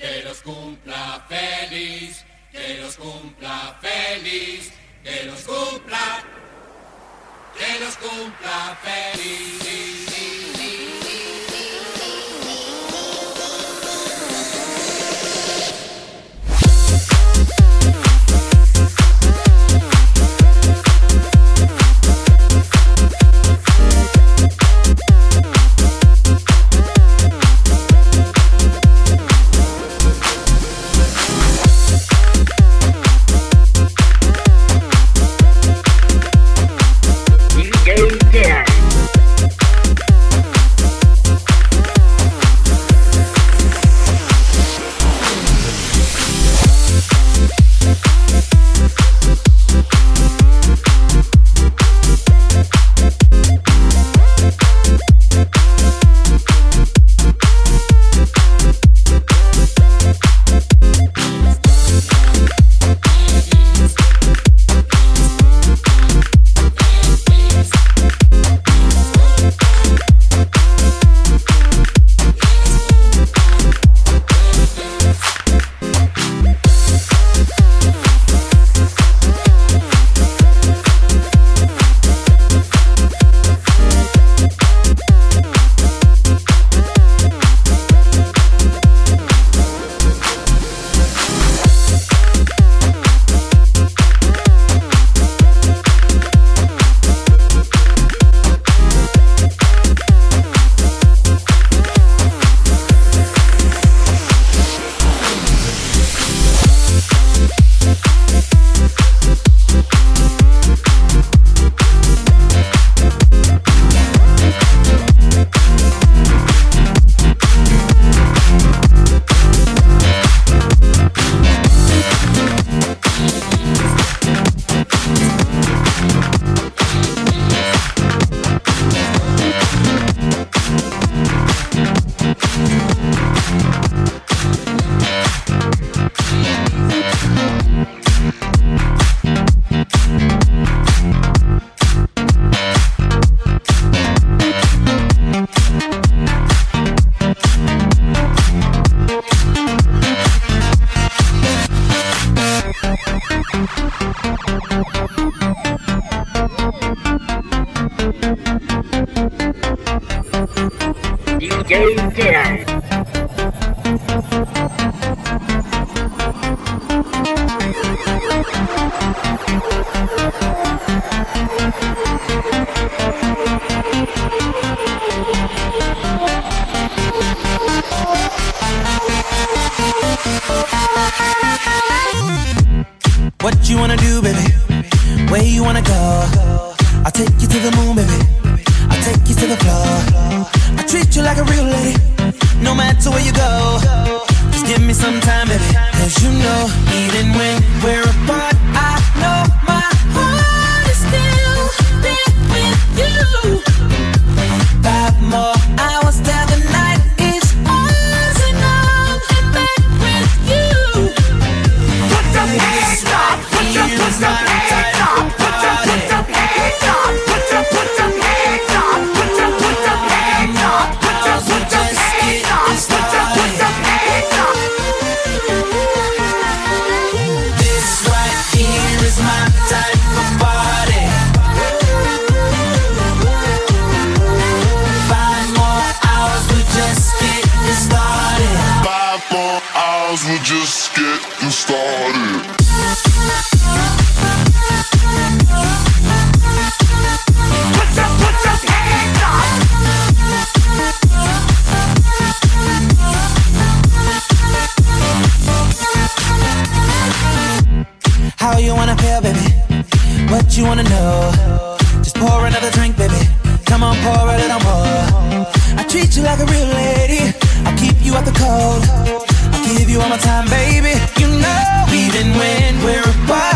Que los cumpla feliz, que los cumpla feliz, que los cumpla, que los cumpla feliz. What you wanna do, baby? Where you wanna go? I'll take you to the moon, baby. I'll take you to the floor. I treat you like a real lady, no matter where you go. Just give me some time, baby. Cause you know, even when we're apart, I know my eyes, just getting started. How you wanna feel, baby? What you wanna know? Just pour another drink, baby. Come on, pour a little more. I treat you like a real lady you out the cold. I'll give you all my time, baby. You know, even when we're apart.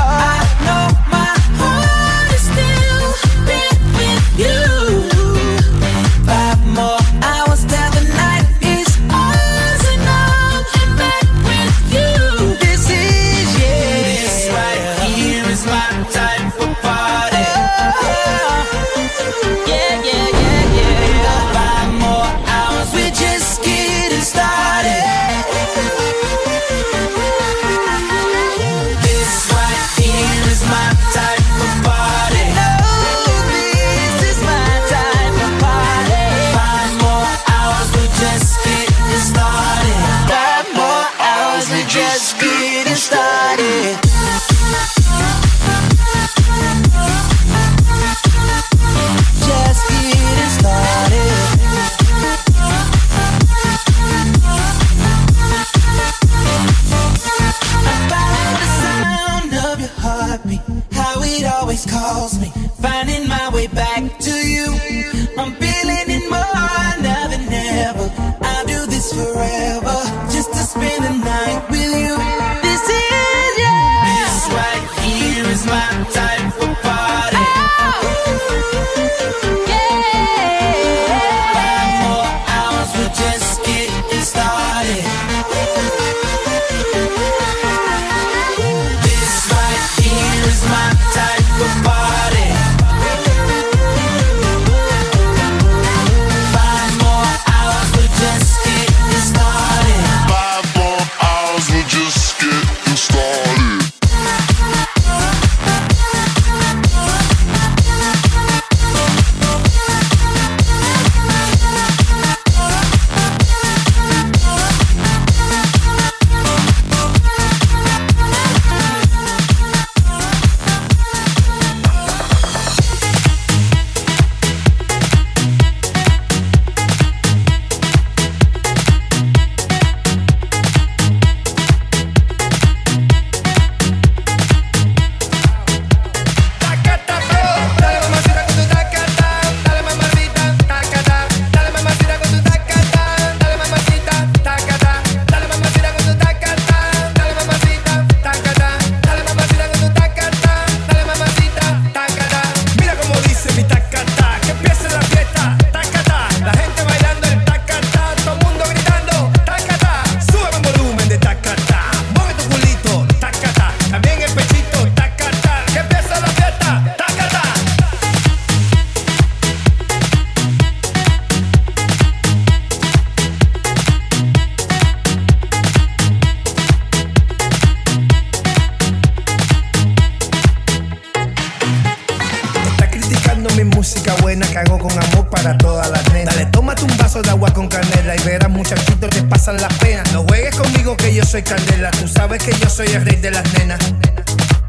soy candela, tú sabes que yo soy el rey de las nenas.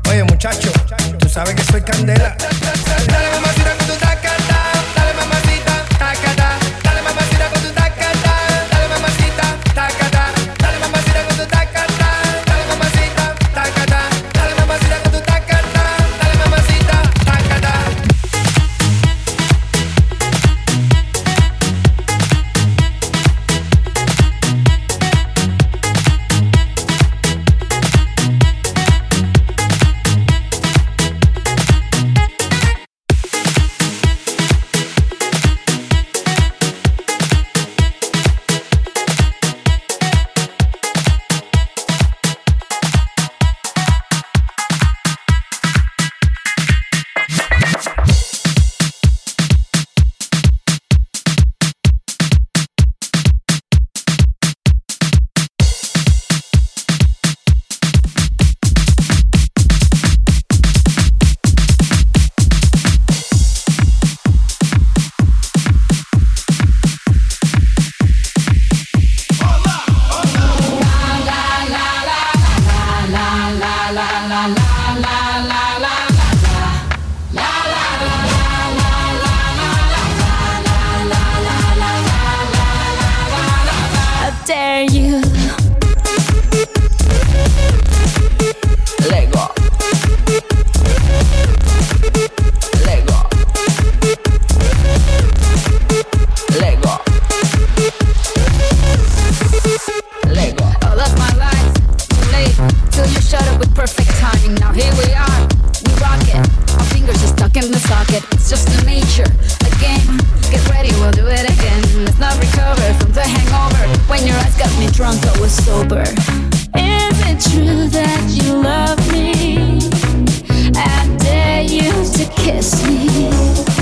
Oye, muchacho, tú sabes que soy candela. drunk but was sober. Is it true that you love me? I dare you to kiss me.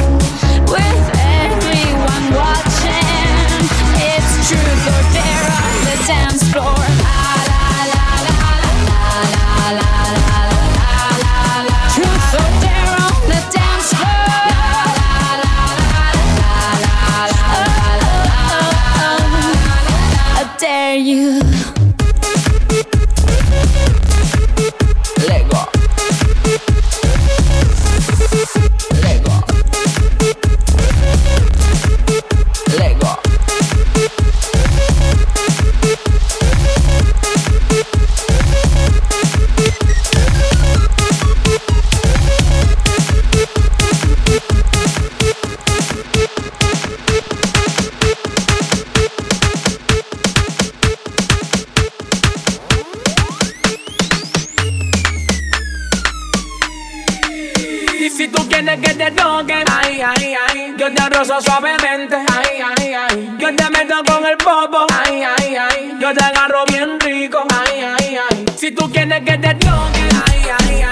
you Quieres que te toque, ay, ay, ay. Yo te rozo suavemente, ay, ay, ay. Yo te meto con el popo, ay, ay, ay. Yo te agarro bien rico, ay, ay, ay. Si tú quieres que te toque, ay, ay, ay.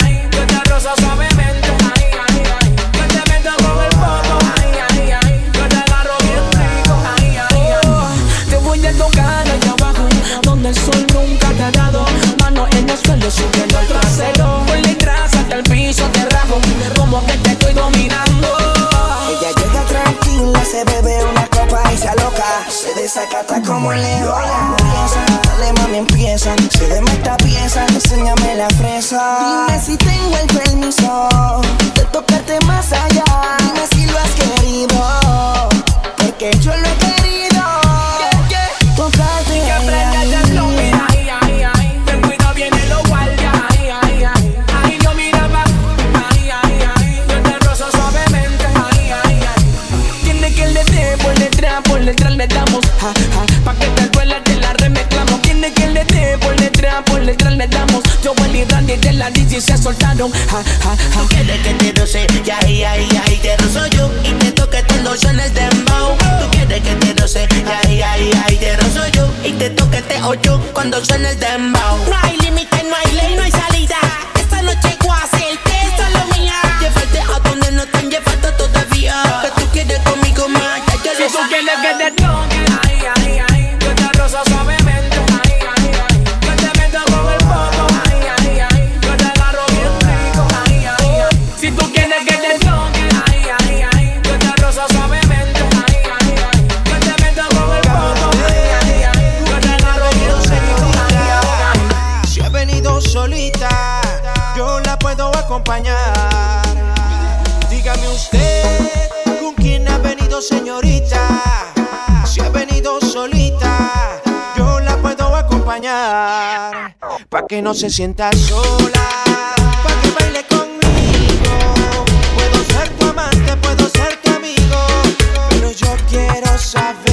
Empieza. Se deme esta pieza, enséñame la fresa. Dime si tengo el permiso de tocarte más allá. Dime si lo has querido, porque yo lo he querido. Tocarte, Que aprendas el flow, mira, ay, ay, ay. Ten cuidado, vienen los guardias, ay, ay, ay. Ay, no mira más, ay, ay, ay. Yo te rozo suavemente, ay, ay, ay. Tiene que le dé por detrás, por detrás le damos, ja, ja. Pa' que te soltaron, ja, ja, ja. Tú quieres que te roce, ya, ya, ya, y te rozo yo Y te toque cuando suena el dembow Tú quieres que te roce, ya, ya, ya, y te rozo yo Y te toque te ocho cuando suena el dembow No hay límite, no hay ley, no hay salida. Esta noche voy a hacerte, esto es lo mía. Llévate a donde no te han llevado todavía. Que tú quieres conmigo más, ya yo Si lo tú sabía. quieres que te toque, Dígame usted, ¿con quién ha venido señorita? Si ha venido solita, yo la puedo acompañar. Pa' que no se sienta sola, pa' que baile conmigo. Puedo ser tu amante, puedo ser tu amigo, pero yo quiero saber.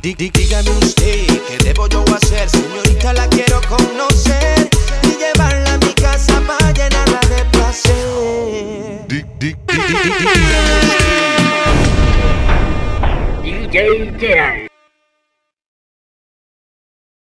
Diga-me um